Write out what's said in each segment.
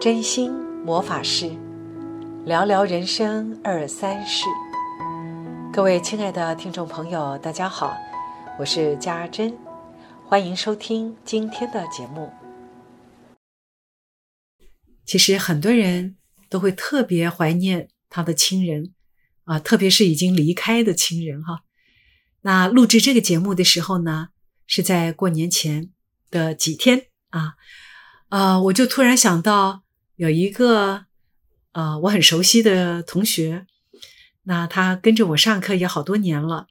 真心魔法师，聊聊人生二三事。各位亲爱的听众朋友，大家好，我是家珍，欢迎收听今天的节目。其实很多人都会特别怀念他的亲人啊，特别是已经离开的亲人哈。那录制这个节目的时候呢，是在过年前的几天啊。啊，我就突然想到有一个呃我很熟悉的同学，那他跟着我上课也好多年了。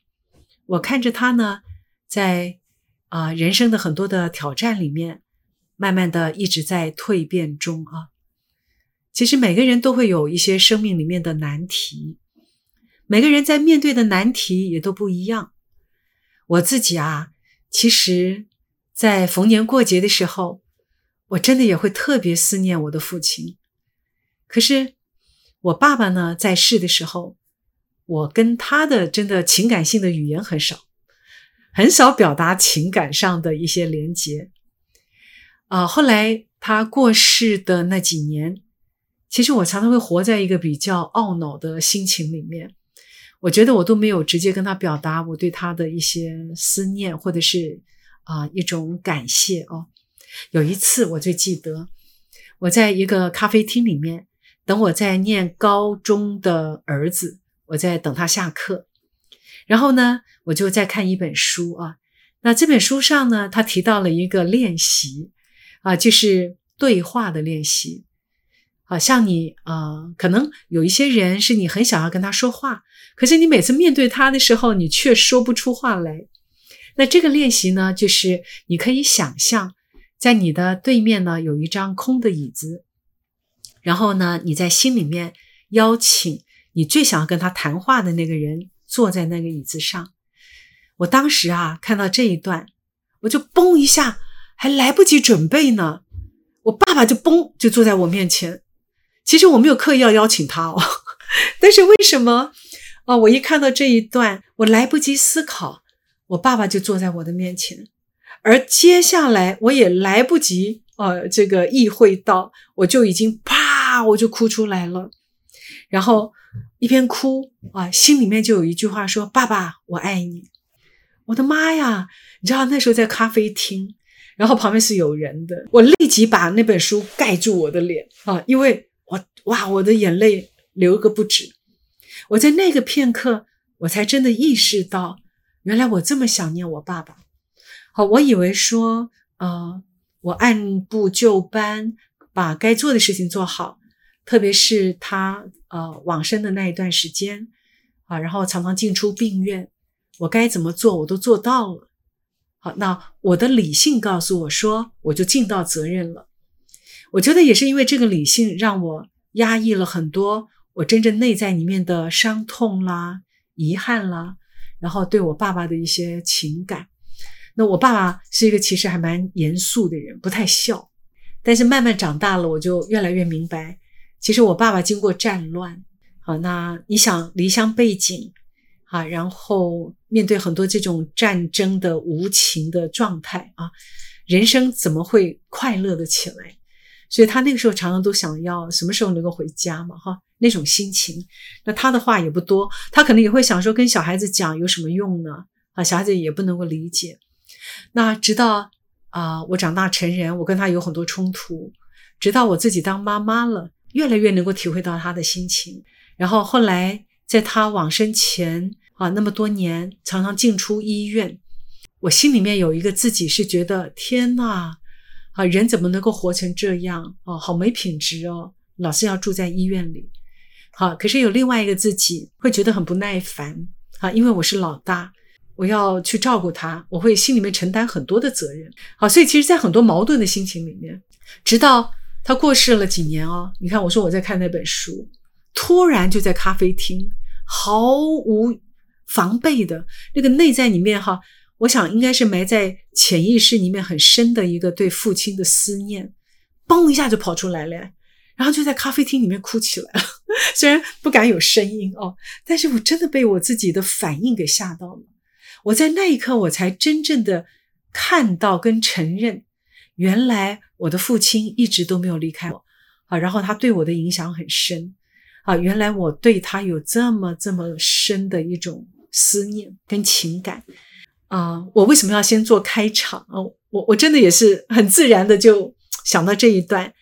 我看着他呢，在啊人生的很多的挑战里面，慢慢的一直在蜕变中啊。其实每个人都会有一些生命里面的难题，每个人在面对的难题也都不一样。我自己啊，其实，在逢年过节的时候。我真的也会特别思念我的父亲，可是我爸爸呢，在世的时候，我跟他的真的情感性的语言很少，很少表达情感上的一些连接。啊，后来他过世的那几年，其实我常常会活在一个比较懊恼的心情里面。我觉得我都没有直接跟他表达我对他的一些思念，或者是啊一种感谢哦。有一次，我最记得，我在一个咖啡厅里面等我在念高中的儿子，我在等他下课，然后呢，我就在看一本书啊。那这本书上呢，他提到了一个练习啊，就是对话的练习。好像你啊，可能有一些人是你很想要跟他说话，可是你每次面对他的时候，你却说不出话来。那这个练习呢，就是你可以想象。在你的对面呢，有一张空的椅子，然后呢，你在心里面邀请你最想要跟他谈话的那个人坐在那个椅子上。我当时啊，看到这一段，我就嘣一下，还来不及准备呢，我爸爸就嘣就坐在我面前。其实我没有刻意要邀请他哦，但是为什么啊？我一看到这一段，我来不及思考，我爸爸就坐在我的面前。而接下来我也来不及呃，这个意会到，我就已经啪，我就哭出来了。然后一边哭啊，心里面就有一句话说：“爸爸，我爱你。”我的妈呀！你知道那时候在咖啡厅，然后旁边是有人的，我立即把那本书盖住我的脸啊，因为我哇，我的眼泪流个不止。我在那个片刻，我才真的意识到，原来我这么想念我爸爸。好，我以为说，呃，我按部就班把该做的事情做好，特别是他呃往生的那一段时间啊，然后常常进出病院，我该怎么做我都做到了。好，那我的理性告诉我说，我就尽到责任了。我觉得也是因为这个理性，让我压抑了很多我真正内在里面的伤痛啦、遗憾啦，然后对我爸爸的一些情感。那我爸爸是一个其实还蛮严肃的人，不太笑。但是慢慢长大了，我就越来越明白，其实我爸爸经过战乱，啊，那你想离乡背井，啊，然后面对很多这种战争的无情的状态啊，人生怎么会快乐的起来？所以他那个时候常常都想要什么时候能够回家嘛，哈，那种心情。那他的话也不多，他可能也会想说，跟小孩子讲有什么用呢？啊，小孩子也不能够理解。那直到啊，我长大成人，我跟他有很多冲突，直到我自己当妈妈了，越来越能够体会到他的心情。然后后来在他往生前啊，那么多年常常进出医院，我心里面有一个自己是觉得天呐，啊，人怎么能够活成这样哦，好没品质哦，老是要住在医院里。好，可是有另外一个自己会觉得很不耐烦啊，因为我是老大。我要去照顾他，我会心里面承担很多的责任。好，所以其实，在很多矛盾的心情里面，直到他过世了几年哦，你看，我说我在看那本书，突然就在咖啡厅，毫无防备的那个内在里面哈，我想应该是埋在潜意识里面很深的一个对父亲的思念，嘣一下就跑出来了，然后就在咖啡厅里面哭起来了。虽然不敢有声音哦，但是我真的被我自己的反应给吓到了。我在那一刻，我才真正的看到跟承认，原来我的父亲一直都没有离开我。啊，然后他对我的影响很深啊，原来我对他有这么这么深的一种思念跟情感啊，我为什么要先做开场啊？我我真的也是很自然的就想到这一段，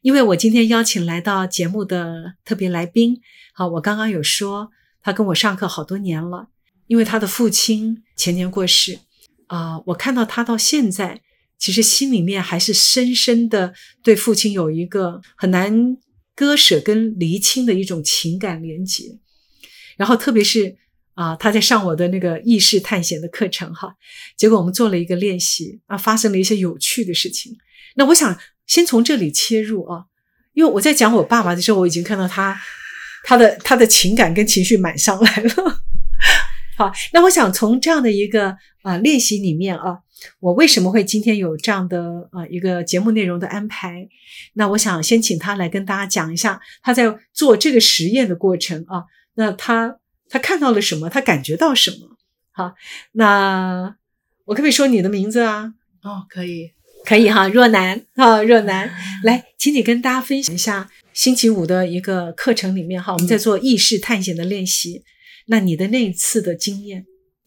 因为我今天邀请来到节目的特别来宾，好，我刚刚有说他跟我上课好多年了，因为他的父亲前年过世啊，我看到他到现在。其实心里面还是深深的对父亲有一个很难割舍跟厘清的一种情感连结，然后特别是啊，他在上我的那个意识探险的课程哈，结果我们做了一个练习啊，发生了一些有趣的事情。那我想先从这里切入啊，因为我在讲我爸爸的时候，我已经看到他他的他的情感跟情绪满上来了。好，那我想从这样的一个啊练习里面啊。我为什么会今天有这样的呃一个节目内容的安排？那我想先请他来跟大家讲一下他在做这个实验的过程啊。那他他看到了什么？他感觉到什么？好，那我可不可以说你的名字啊？哦，可以，可以哈，若楠啊，若楠，来，请你跟大家分享一下星期五的一个课程里面哈，我们在做意识探险的练习。那你的那一次的经验？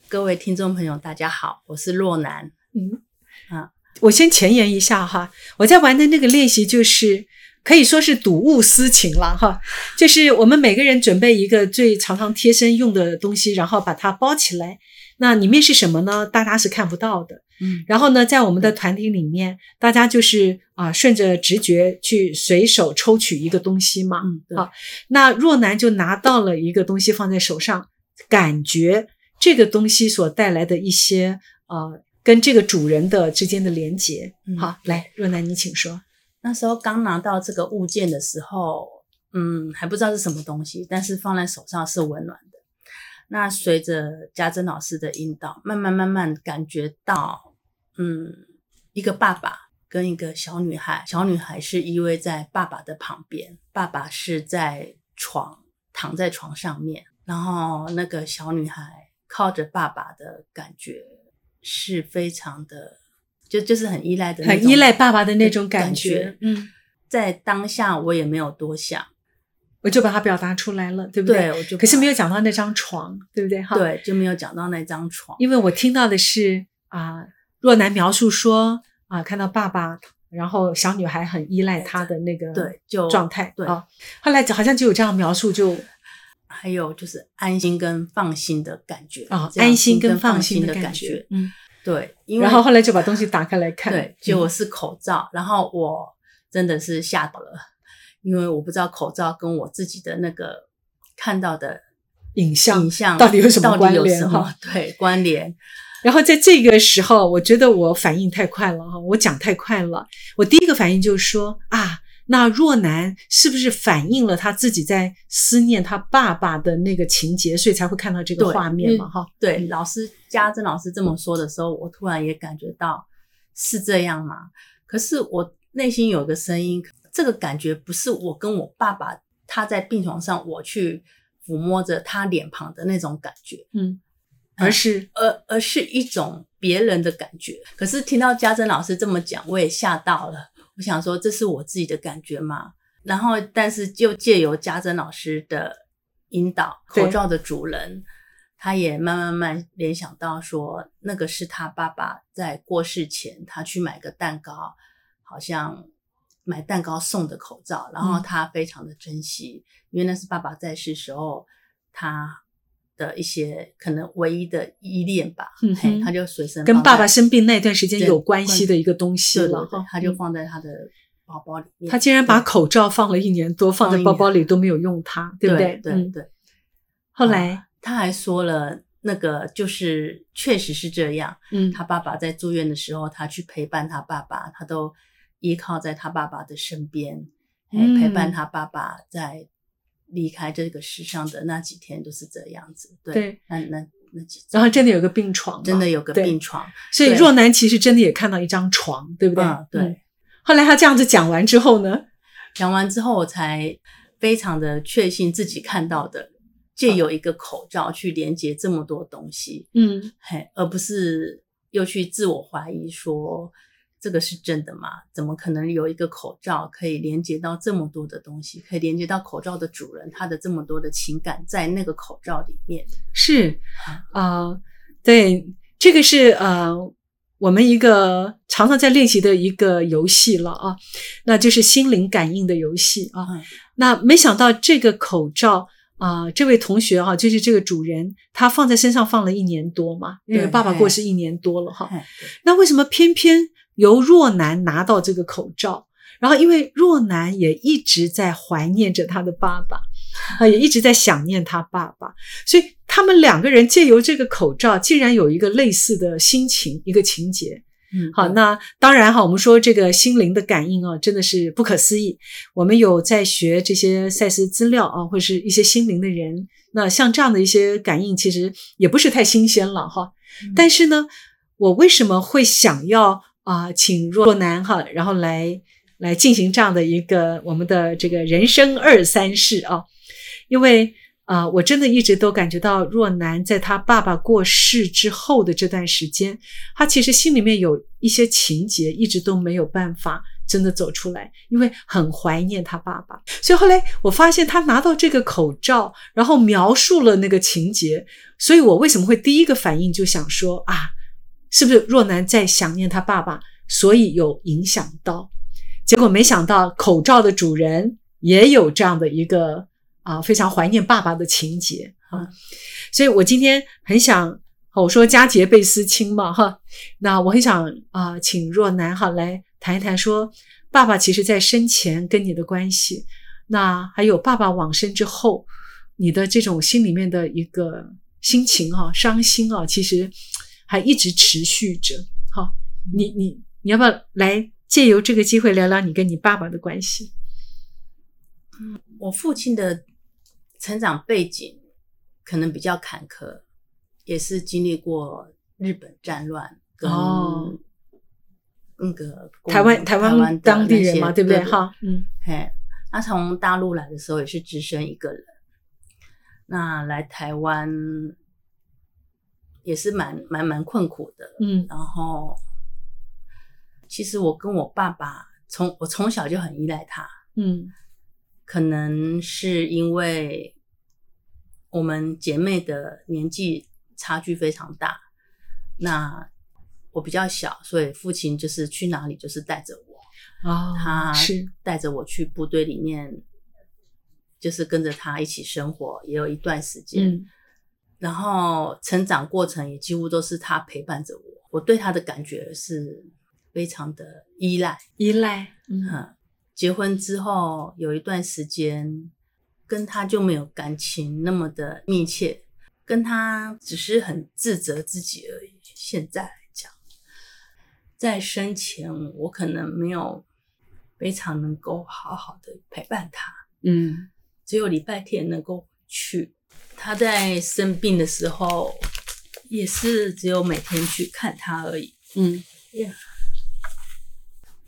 各位听众朋友，大家好，我是洛南。嗯啊，我先前言一下哈，我在玩的那个练习就是可以说是睹物思情了哈，就是我们每个人准备一个最常常贴身用的东西，然后把它包起来，那里面是什么呢？大家是看不到的，嗯，然后呢，在我们的团体里面，大家就是啊，顺着直觉去随手抽取一个东西嘛，嗯，好，那若男就拿到了一个东西放在手上，感觉这个东西所带来的一些呃。跟这个主人的之间的连接，好，来若男，你请说。那时候刚拿到这个物件的时候，嗯，还不知道是什么东西，但是放在手上是温暖的。那随着家珍老师的引导，慢慢慢慢感觉到，嗯，一个爸爸跟一个小女孩，小女孩是依偎在爸爸的旁边，爸爸是在床躺在床上面，然后那个小女孩靠着爸爸的感觉。是非常的，就就是很依赖的，很依赖爸爸的那种感觉。嗯，在当下我也没有多想，我就把它表达出来了，对不对？我就可是没有讲到那张床，对不对？哈，对，就没有讲到那张床，因为我听到的是啊，若男描述说啊，看到爸爸，然后小女孩很依赖他的那个对就状态，对啊，后来好像就有这样描述就。还有就是安心跟放心的感觉啊，安心跟放心的感觉，嗯，对。然后后来就把东西打开来看，对，结果是口罩，然后我真的是吓到了，因为我不知道口罩跟我自己的那个看到的影像影像到底有什么关联哈？对，关联。然后在这个时候，我觉得我反应太快了哈，我讲太快了，我第一个反应就是说啊。那若男是不是反映了他自己在思念他爸爸的那个情节，所以才会看到这个画面嘛？哈，对，老师家珍老师这么说的时候，我突然也感觉到是这样嘛。可是我内心有个声音，这个感觉不是我跟我爸爸他在病床上，我去抚摸着他脸庞的那种感觉，嗯，而是而而是一种别人的感觉。可是听到家珍老师这么讲，我也吓到了。我想说，这是我自己的感觉嘛？然后，但是就借由家珍老师的引导，口罩的主人，他也慢慢慢联想到说，那个是他爸爸在过世前，他去买个蛋糕，好像买蛋糕送的口罩，然后他非常的珍惜，因为那是爸爸在世时候他。的一些可能唯一的依恋吧，嗯，他就随身跟爸爸生病那段时间有关系的一个东西了，他就放在他的包包里面。他竟然把口罩放了一年多，放在包包里都没有用它，对不对？对对。后来他还说了，那个就是确实是这样。嗯，他爸爸在住院的时候，他去陪伴他爸爸，他都依靠在他爸爸的身边，陪伴他爸爸在。离开这个世上的那几天都是这样子，对，那那那几，然后真的有个病床，真的有个病床，所以若男其实真的也看到一张床，对不对？对。后来他这样子讲完之后呢，讲完之后我才非常的确信自己看到的，借有一个口罩去连接这么多东西，嗯，嘿，而不是又去自我怀疑说。这个是真的吗？怎么可能有一个口罩可以连接到这么多的东西，可以连接到口罩的主人他的这么多的情感在那个口罩里面？是啊、对，这个是呃，我们一个常常在练习的一个游戏了啊，那就是心灵感应的游戏啊。嗯那没想到这个口罩啊、这位同学哈、就是这个主人，他放在身上放了一年多嘛，因为对爸爸过世一年多了哈。哎那为什么偏偏由若男拿到这个口罩？然后因为若男也一直在怀念着他的爸爸，啊，也一直在想念他爸爸，所以他们两个人借由这个口罩，竟然有一个类似的心情，一个情节。嗯，好，那当然哈，我们说这个心灵的感应啊，真的是不可思议。我们有在学这些赛事资料啊，或是一些心灵的人，那像这样的一些感应，其实也不是太新鲜了哈。嗯但是呢，我为什么会想要啊、请若男哈，然后来来进行这样的一个我们的这个人生二三事啊？因为啊、我真的一直都感觉到若男在他爸爸过世之后的这段时间，他其实心里面有一些情节，一直都没有办法真的走出来，因为很怀念他爸爸。所以后来我发现他拿到这个口罩，然后描述了那个情节，所以我为什么会第一个反应就想说啊，是不是若男在想念他爸爸，所以有影响到？结果没想到口罩的主人也有这样的一个啊非常怀念爸爸的情节啊，所以我今天很想。我说佳节倍思亲嘛，哈，那我很想啊、请若男哈来谈一谈，说爸爸其实在生前跟你的关系，那还有爸爸往生之后，你的这种心里面的一个心情哈、伤心啊，其实还一直持续着。好，你你你要不要来借由这个机会聊聊你跟你爸爸的关系？我父亲的成长背景可能比较坎坷，也是经历过日本战乱跟哦那个台湾台湾的当地人嘛，对不对？哈，嗯嘿，他从大陆来的时候也是只身一个人，那来台湾也是蛮蛮蛮困苦的。嗯。然后，其实我跟我爸爸从我从小就很依赖他，嗯。可能是因为我们姐妹的年纪差距非常大，那我比较小，所以父亲就是去哪里就是带着我，哦，他是。带着我去部队里面，就是跟着他一起生活，也有一段时间。嗯然后成长过程也几乎都是他陪伴着我，我对他的感觉是非常的依赖。依赖，嗯嗯，结婚之后有一段时间，跟他就没有感情那么的密切，跟他只是很自责自己而已。现在来讲，在生前我可能没有非常能够好好的陪伴他，嗯只有礼拜天能够去。他在生病的时候，也是只有每天去看他而已。嗯。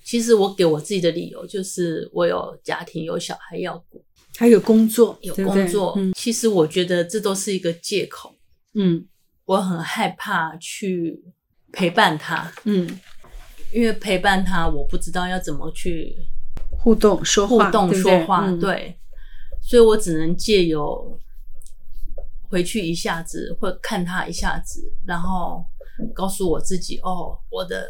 其实我给我自己的理由就是，我有家庭，有小孩要顾，还有工作，有工作。嗯。其实我觉得这都是一个借口。嗯。我很害怕去陪伴他，嗯，因为陪伴他，我不知道要怎么去互动说话，互动说话，嗯。对，所以我只能借由回去一下子，或看他一下子，然后告诉我自己，哦，我的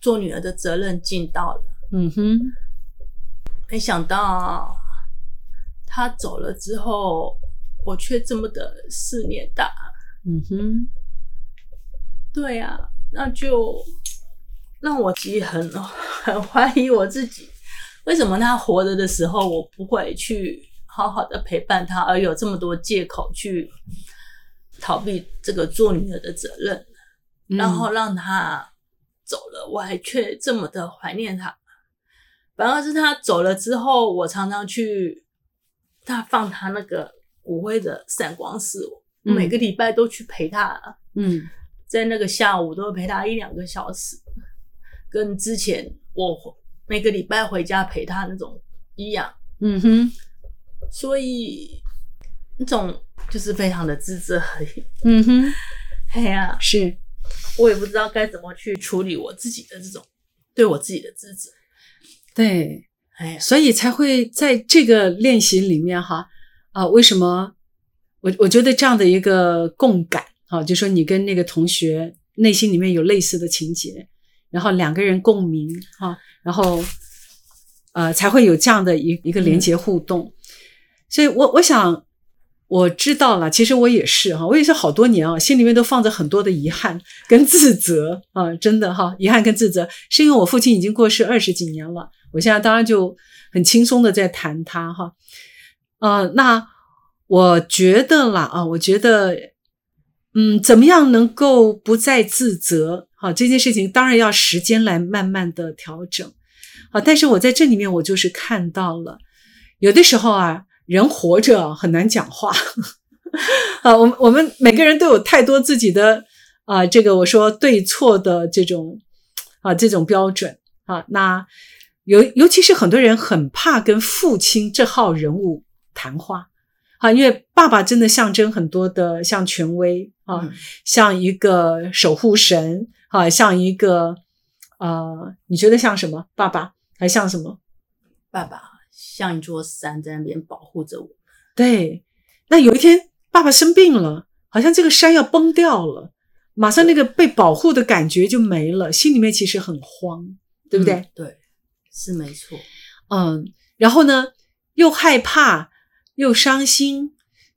做女儿的责任尽到了。嗯哼，没想到他走了之后，我却这么的思念大。嗯哼，对啊，那就让我其实很 很怀疑我自己，为什么他活着的时候我不会去好好的陪伴他，而有这么多借口去逃避这个做女儿的责任，嗯。然后让他走了，我还却这么的怀念他。反而是他走了之后，我常常去他放他那个骨灰的闪光室，嗯。每个礼拜都去陪他。嗯。在那个下午都会陪他一两个小时，跟之前我每个礼拜回家陪他那种一样，嗯哼，所以那种就是非常的自责而已。嗯哼，嘿呀、是我也不知道该怎么去处理我自己的这种对我自己的自责。对，哎，所以才会在这个练习里面哈啊，为什么我我觉得这样的一个共感啊，就说你跟那个同学内心里面有类似的情节，然后两个人共鸣哈、然后呃才会有这样的一一个连接互动。所以我我想我知道了，其实我也是哈，我也是好多年啊，心里面都放着很多的遗憾跟自责啊，真的哈，遗憾跟自责，是因为我父亲已经过世二十几年了，我现在当然就很轻松的在谈他哈，呃，那我觉得啦啊，我觉得，嗯，怎么样能够不再自责？好，这件事情当然要时间来慢慢的调整，啊，但是我在这里面我就是看到了，有的时候啊。人活着很难讲话，啊，我们我们每个人都有太多自己的啊，这个我说对错的这种啊这种标准。啊，那尤尤其是很多人很怕跟父亲这号人物谈话。啊，因为爸爸真的象征很多的像权威啊，嗯。像一个守护神啊，像一个呃，你觉得像什么？爸爸？还像什么？爸爸像一座山在那边保护着我。对，那有一天爸爸生病了，好像这个山要崩掉了，马上那个被保护的感觉就没了，心里面其实很慌，对不对？嗯对，是没错。嗯，然后呢，又害怕又伤心，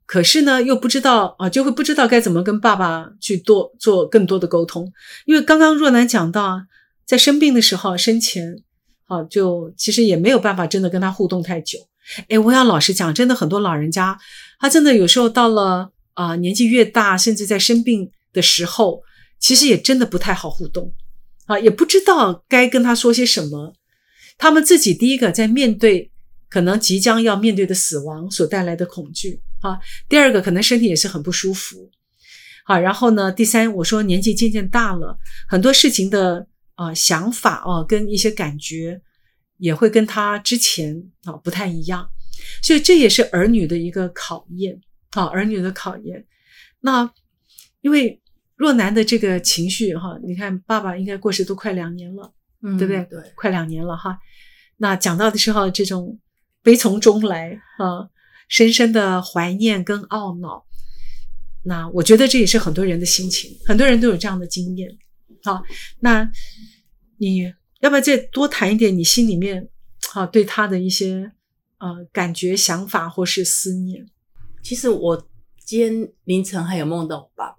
可是呢，又不知道啊，就会不知道该怎么跟爸爸去多做更多的沟通，因为刚刚若楠讲到啊，在生病的时候，生前啊，就其实也没有办法真的跟他互动太久。哎，我要老实讲，真的很多老人家，他真的有时候到了啊、年纪越大，甚至在生病的时候，其实也真的不太好互动啊，也不知道该跟他说些什么。他们自己第一个在面对可能即将要面对的死亡所带来的恐惧啊，第二个可能身体也是很不舒服，好，然后呢，第三我说年纪渐渐大了，很多事情的啊、想法哦、跟一些感觉也会跟他之前啊、不太一样，所以这也是儿女的一个考验啊，儿女的考验。那因为若男的这个情绪哈，你看爸爸应该过世都快两年了。嗯，对不对？对，快两年了哈。那讲到的时候，这种悲从中来啊，深深的怀念跟懊恼，那我觉得这也是很多人的心情，很多人都有这样的经验。好，那你要不要再多谈一点你心里面啊对他的一些呃感觉、想法或是思念？其实我今天凌晨还有梦到我爸爸。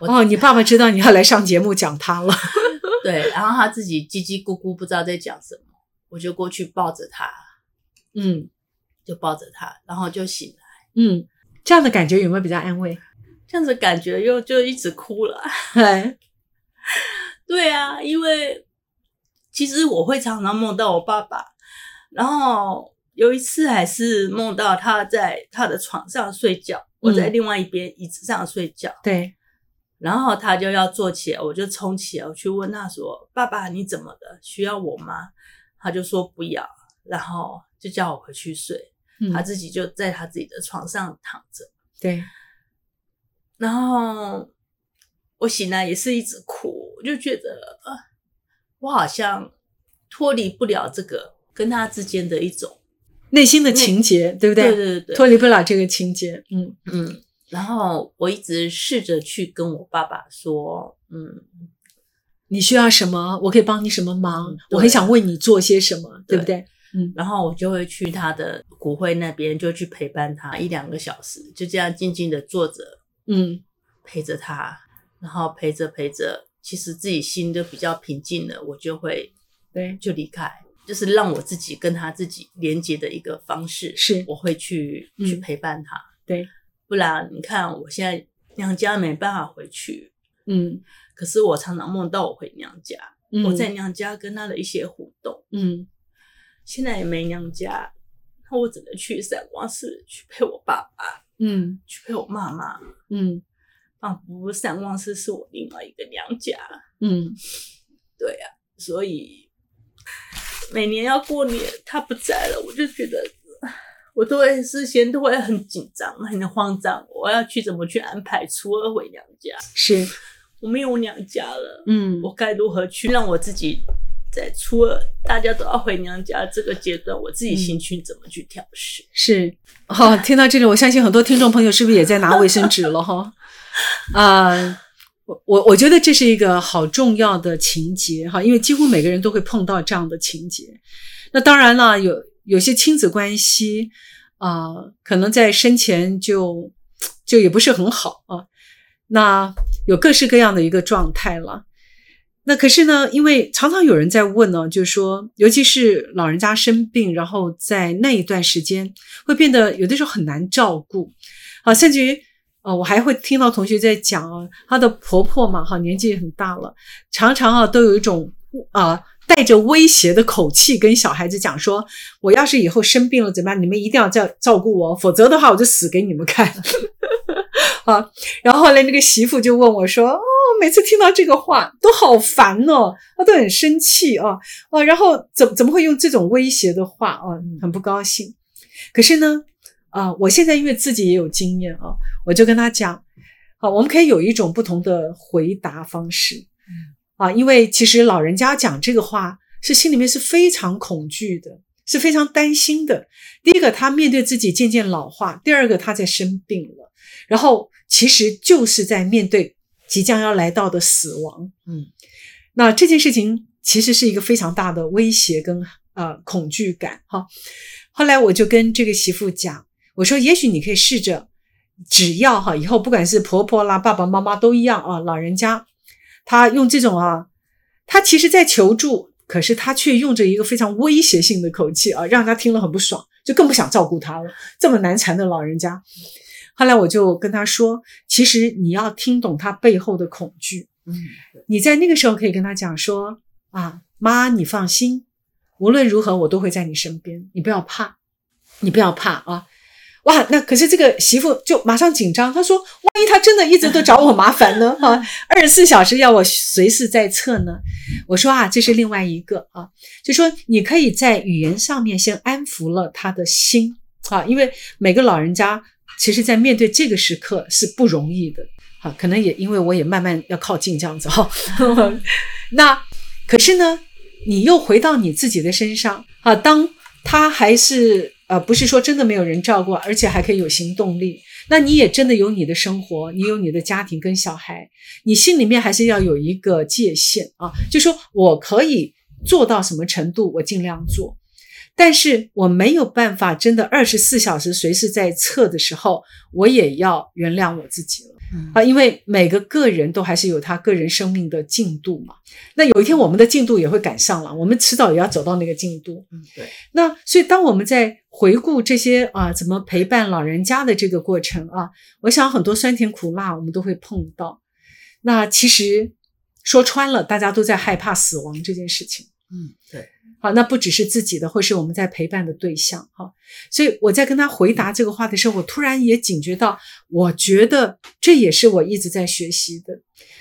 哦，你爸爸知道你要来上节目讲他了，对，然后他自己叽叽咕咕不知道在讲什么，我就过去抱着他，嗯就抱着他，然后就醒来，嗯，这样的感觉有没有比较安慰？这样子感觉又就一直哭了。哎，对啊，因为其实我会常常梦到我爸爸，然后有一次还是梦到他在他的床上睡觉，我在嗯。另外一边椅子上睡觉，对，然后他就要坐起来，我就冲起来，我去问他说：“爸爸，你怎么了？需要我吗？”他就说不要，然后就叫我回去睡，嗯。他自己就在他自己的床上躺着，对，然后我醒来也是一直哭，我就觉得呃，我好像脱离不了这个跟他之间的一种，内心的情节，对不对对？对对脱离不了这个情节，嗯嗯，然后我一直试着去跟我爸爸说，嗯，你需要什么，我可以帮你什么忙嗯，我很想为你做些什么，对不对对？嗯然后我就会去他的骨灰那边，就去陪伴他一两个小时，就这样静静的坐着嗯陪着他，然后陪着陪着，其实自己心就比较平静了，我就会对，就离开，就是让我自己跟他自己连接的一个方式，是。我会去、嗯。去陪伴他，对，不然你看我现在娘家没办法回去，嗯。可是我常常梦到我回娘家，嗯，我在娘家跟他的一些互动，嗯。现在也没娘家，那我只能去三光寺去陪我爸爸，嗯。去陪我妈妈，嗯仿佛三光寺是我另外一个娘家，嗯对呀、所以每年要过年他不在了，我就觉得。我都会事先都会很紧张、很慌张，我要去怎么去安排初二回娘家？是，我没有娘家了，嗯我该如何去让我自己在初二大家都要回娘家这个阶段，我自己心情怎么去调试？是，好，听到这里，我相信很多听众朋友是不是也在拿卫生纸了哈？啊，我我我觉得这是一个好重要的情节哈，因为几乎每个人都会碰到这样的情节。那当然了，有有些亲子关系啊，可能在生前就就也不是很好啊。那有各式各样的一个状态了。那可是呢，因为常常有人在问呢，就是说，尤其是老人家生病，然后在那一段时间会变得有的时候很难照顾，啊，甚至于，呃，我还会听到同学在讲啊，她的婆婆嘛，哈，年纪很大了，常常啊都有一种啊带着威胁的口气跟小孩子讲说，我要是以后生病了怎么样，你们一定要照照顾我，否则的话我就死给你们看。啊，然后后来那个媳妇就问我说：“哦，每次听到这个话都好烦哦，啊，都很生气啊，啊，然后怎怎么会用这种威胁的话啊，很不高兴。可是呢，啊，我现在因为自己也有经验啊，我就跟他讲，啊，我们可以有一种不同的回答方式，啊，因为其实老人家讲这个话是心里面是非常恐惧的，是非常担心的。第一个，他面对自己渐渐老化；第二个，他在生病了。”然后其实就是在面对即将要来到的死亡，嗯，那这件事情其实是一个非常大的威胁跟呃恐惧感哈。后来我就跟这个媳妇讲，我说也许你可以试着，只要哈以后不管是婆婆啦、爸爸妈妈都一样啊，老人家他用这种啊，他其实在求助，可是他却用着一个非常威胁性的口气啊，让他听了很不爽，就更不想照顾他了。这么难缠的老人家。后来我就跟他说：“其实你要听懂他背后的恐惧。嗯，你在那个时候可以跟他讲说：啊，妈，你放心，无论如何我都会在你身边，你不要怕，你不要怕啊！哇，那可是这个媳妇就马上紧张，她说：万一他真的一直都找我麻烦呢？啊，二十四小时要我随时在侧呢？我说啊，这是另外一个啊，就说你可以在语言上面先安抚了他的心啊，因为每个老人家。”其实，在面对这个时刻是不容易的，啊，可能也因为我也慢慢要靠近这样子哈。那可是呢，你又回到你自己的身上啊，当他还是呃，不是说真的没有人照顾，而且还可以有行动力，那你也真的有你的生活，你有你的家庭跟小孩，你心里面还是要有一个界限啊，就说我可以做到什么程度，我尽量做。但是我没有办法，真的二十四小时随时在测的时候，我也要原谅我自己了啊！因为每个个人都还是有他个人生命的进度嘛。那有一天我们的进度也会赶上了，我们迟早也要走到那个进度。嗯，对。那所以当我们在回顾这些啊，怎么陪伴老人家的这个过程啊，我想很多酸甜苦辣我们都会碰到。那其实说穿了，大家都在害怕死亡这件事情。嗯，对。好，那不只是自己的，或是我们在陪伴的对象，哈。所以我在跟他回答这个话的时候，我突然也警觉到，我觉得这也是我一直在学习的。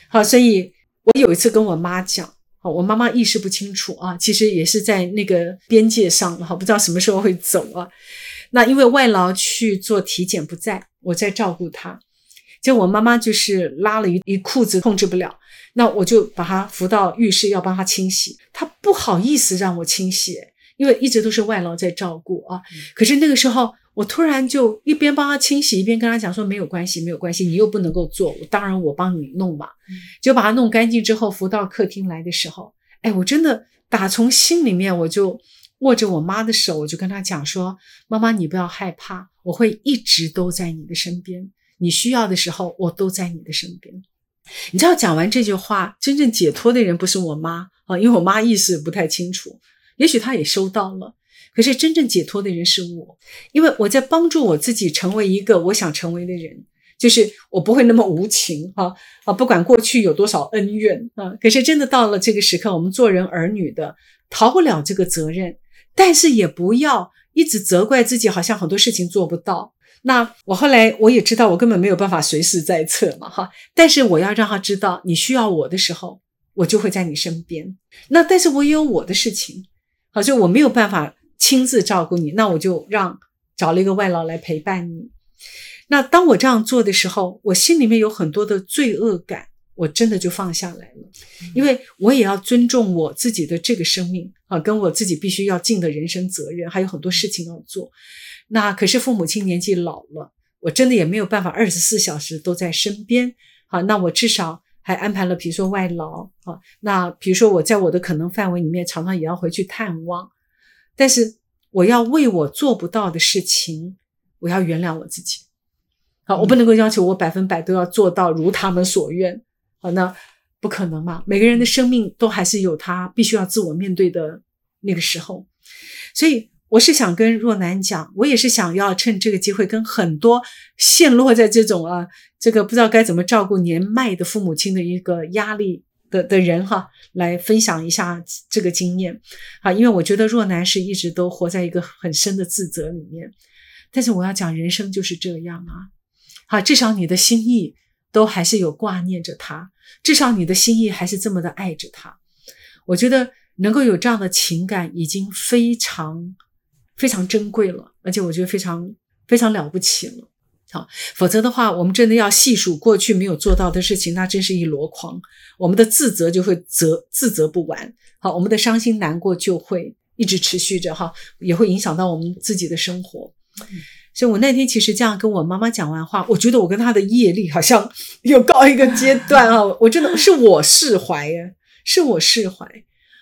好，所以我有一次跟我妈讲，好，我妈妈意识不清楚啊，其实也是在那个边界上，哈，不知道什么时候会走啊。那因为外劳去做体检不在，我在照顾她，结果我妈妈就是拉了一一裤子，控制不了。那我就把她扶到浴室，要帮她清洗。她不好意思让我清洗，因为一直都是外劳在照顾啊。可是那个时候，我突然就一边帮他清洗，一边跟他讲说：“没有关系，没有关系，你又不能够做，当然我帮你弄嘛。”就把他弄干净之后，扶到客厅来的时候，哎，我真的打从心里面，我就握着我妈的手，我就跟她讲说：“妈妈，你不要害怕，我会一直都在你的身边，你需要的时候，我都在你的身边。”你知道讲完这句话，真正解脱的人不是我妈啊，因为我妈意识不太清楚，也许她也收到了。可是真正解脱的人是我，因为我在帮助我自己成为一个我想成为的人，就是我不会那么无情啊啊！不管过去有多少恩怨啊，可是真的到了这个时刻，我们做人儿女的逃不了这个责任，但是也不要一直责怪自己，好像很多事情做不到。那我后来我也知道，我根本没有办法随时在侧嘛，哈。但是我要让他知道，你需要我的时候，我就会在你身边。那但是我也有我的事情，好，就我没有办法亲自照顾你，那我就让找了一个外劳来陪伴你。那当我这样做的时候，我心里面有很多的罪恶感，我真的就放下来了，因为我也要尊重我自己的这个生命啊，跟我自己必须要尽的人生责任，还有很多事情要做。那可是父母亲年纪老了，我真的也没有办法二十四小时都在身边。好，那我至少还安排了，比如说外劳啊，那比如说我在我的可能范围里面，常常也要回去探望。但是我要为我做不到的事情，我要原谅我自己。好，我不能够要求我百分百都要做到如他们所愿。好，那不可能嘛？每个人的生命都还是有他必须要自我面对的那个时候，所以我是想跟若楠讲，我也是想要趁这个机会跟很多陷落在这种啊，这个不知道该怎么照顾年迈的父母亲的一个压力的的人哈，来分享一下这个经验啊，因为我觉得若楠是一直都活在一个很深的自责里面，但是我要讲人生就是这样啊，好，至少你的心意。都还是有挂念着他，至少你的心意还是这么的爱着他。我觉得能够有这样的情感已经非常非常珍贵了，而且我觉得非常非常了不起了。好，否则的话，我们真的要细数过去没有做到的事情，那真是一箩筐，我们的自责就会责自责不完。好，我们的伤心难过就会一直持续着，哈，也会影响到我们自己的生活。所以我那天其实这样跟我妈妈讲完话，我觉得我跟她的业力好像 有高一个阶段啊！我真的是我释怀呀，是我释怀，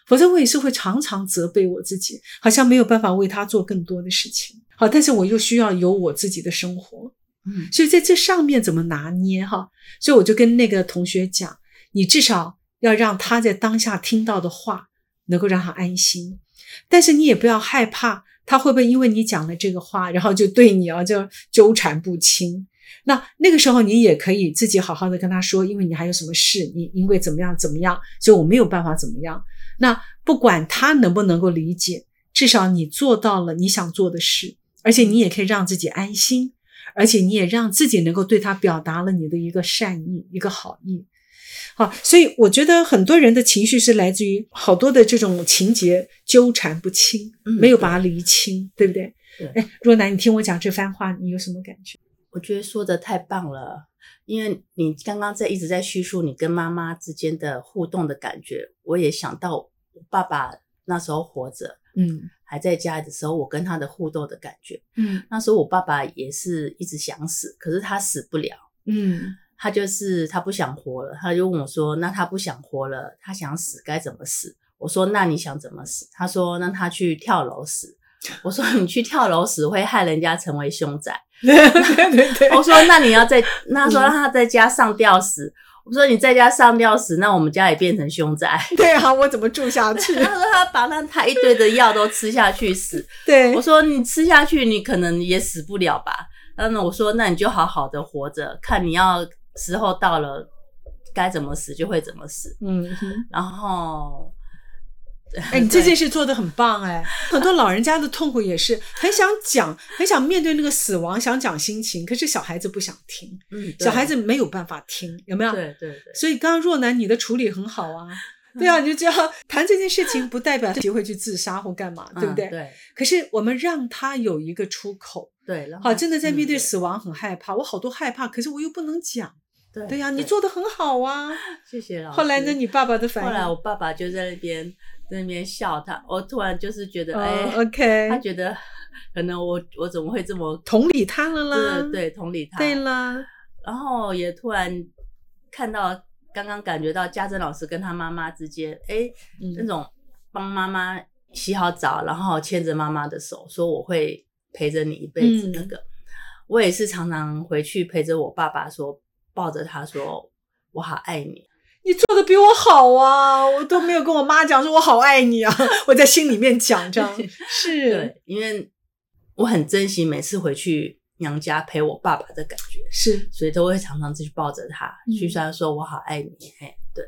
否则我也是会常常责备我自己，好像没有办法为他做更多的事情。好，但是我又需要有我自己的生活，嗯，所以在这上面怎么拿捏哈？所以我就跟那个同学讲，你至少要让他在当下听到的话能够让他安心，但是你也不要害怕。他会不会因为你讲了这个话，然后就对你啊就纠缠不清？那那个时候你也可以自己好好的跟他说，因为你还有什么事，你因为怎么样怎么样，所以我没有办法怎么样。那不管他能不能够理解，至少你做到了你想做的事，而且你也可以让自己安心，而且你也让自己能够对他表达了你的一个善意，一个好意。好，所以我觉得很多人的情绪是来自于好多的这种情节纠缠不清，没有把它理清，对不对？对。哎，若楠，你听我讲这番话，你有什么感觉？我觉得说的太棒了，因为你刚刚在一直在叙述你跟妈妈之间的互动的感觉，我也想到爸爸那时候活着，嗯，还在家的时候，我跟他的互动的感觉，嗯，那时候我爸爸也是一直想死，可是他死不了，嗯。他就是他不想活了，他就问我说：“那他不想活了，他想死该怎么死？”我说：“那你想怎么死？”他说：“那他去跳楼死。”我说：“你去跳楼死会害人家成为凶宅。” 对对对。我说：“那你要在那说让他在家上吊死。”我说：“你在家上吊死，那我们家也变成凶宅。”对啊，我怎么住下去？他说：“他把那他一堆的药都吃下去死。”对，我说：“你吃下去，你可能也死不了吧？”那我说：“那你就好好的活着，看你要。”时候到了，该怎么死就会怎么死。嗯，然后，哎，你这件事做的很棒哎。很多老人家的痛苦也是很想讲，很想面对那个死亡，想讲心情，可是小孩子不想听。嗯，小孩子没有办法听，有没有？对对对。所以刚刚若楠你的处理很好啊。对啊，你就这样谈这件事情，不代表自己会去自杀或干嘛，对不对？对。可是我们让他有一个出口。对。好，真的在面对死亡很害怕，我好多害怕，可是我又不能讲。对呀，你做的很好啊，谢谢老师。后来呢，你爸爸的反应？后来我爸爸就在那边在那边笑他，我突然就是觉得，哎，OK，他觉得可能我我怎么会这么同理他了啦？对对，同理他。对啦，然后也突然看到，刚刚感觉到家珍老师跟他妈妈之间，哎，那种帮妈妈洗好澡，然后牵着妈妈的手，说我会陪着你一辈子。那个我也是常常回去陪着我爸爸说。抱着他说：“我好爱你。”你做的比我好啊！我都没有跟我妈讲说“我好爱你”啊，我在心里面讲这样。是，对，因为我很珍惜每次回去娘家陪我爸爸的感觉，是，所以都会常常去抱着他，去说说我好爱你。嘿，对，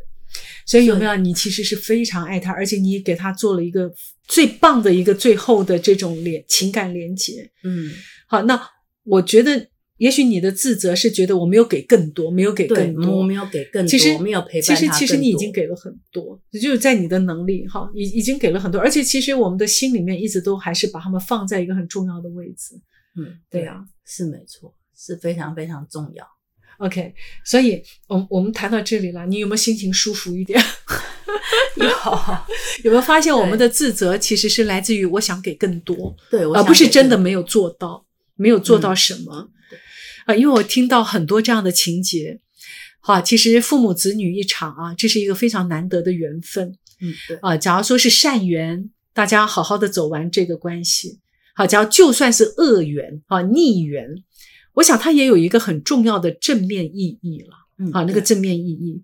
所以有没有？你其实是非常爱他，而且你给他做了一个最棒的一个最后的这种连情感连接。嗯，好，那我觉得。也许你的自责是觉得我没有给更多，没有给更多，我没有给更多，其实没有陪伴其实其实你已经给了很多，就是在你的能力哈，已已经给了很多，而且其实我们的心里面一直都还是把他们放在一个很重要的位置。嗯，对啊，是没错，是非常非常重要。OK，所以，我我们谈到这里了，你有没有心情舒服一点？有 有没有发现我们的自责其实是来自于我想给更多，对，我而不是真的没有做到，没有做到嗯什么。啊，因为我听到很多这样的情节。好，其实父母子女一场啊，这是一个非常难得的缘分嗯，对，啊。假如说是善缘，大家好好的走完这个关系。好，假如就算是恶缘啊、逆缘，我想它也有一个很重要的正面意义了。嗯，好，那个正面意义。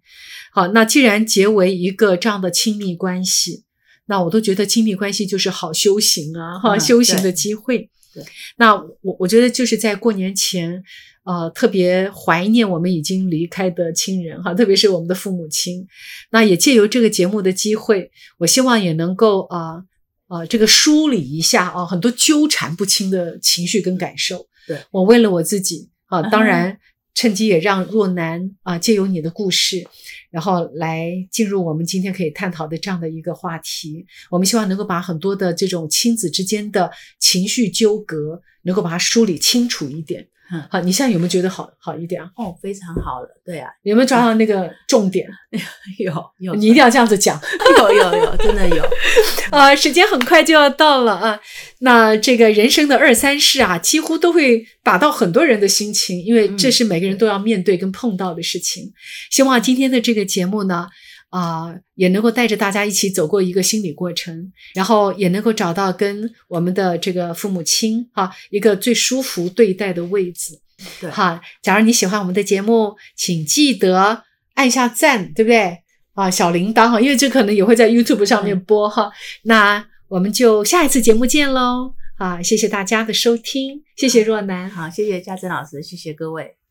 好，那既然结为一个这样的亲密关系，那我都觉得亲密关系就是好修行啊，哈、嗯修行的机会。对，那我我觉得就是在过年前，呃，特别怀念我们已经离开的亲人哈，特别是我们的父母亲。那也借由这个节目的机会，我希望也能够啊。呃这个梳理一下啊，很多纠缠不清的情绪跟感受。对我为了我自己啊，当嗯然趁机也让若男啊，借由你的故事，然后来进入我们今天可以探讨的这样的一个话题。我们希望能够把很多的这种亲子之间的情绪纠葛，能够把它梳理清楚一点。嗯好，你现在有没有觉得好好一点啊？哦，非常好了，对啊，有没有抓到那个重点？有有，你一定要这样子讲。有有有，真的有，啊，时间很快就要到了啊。那这个人生的二三事啊，几乎都会打到很多人的心情，因为这是每个人都要面对跟碰到的事情。希望今天的这个节目呢，啊、也能够带着大家一起走过一个心理过程，然后也能够找到跟我们的这个父母亲啊一个最舒服对待的位置。对，哈，假如你喜欢我们的节目，请记得按下赞，对不对？啊，小铃铛哈，因为这可能也会在 YouTube 上面播哈。那我们就下一次节目见喽！啊，谢谢大家的收听，谢谢若楠。好，谢谢嘉珍老师，谢谢各位。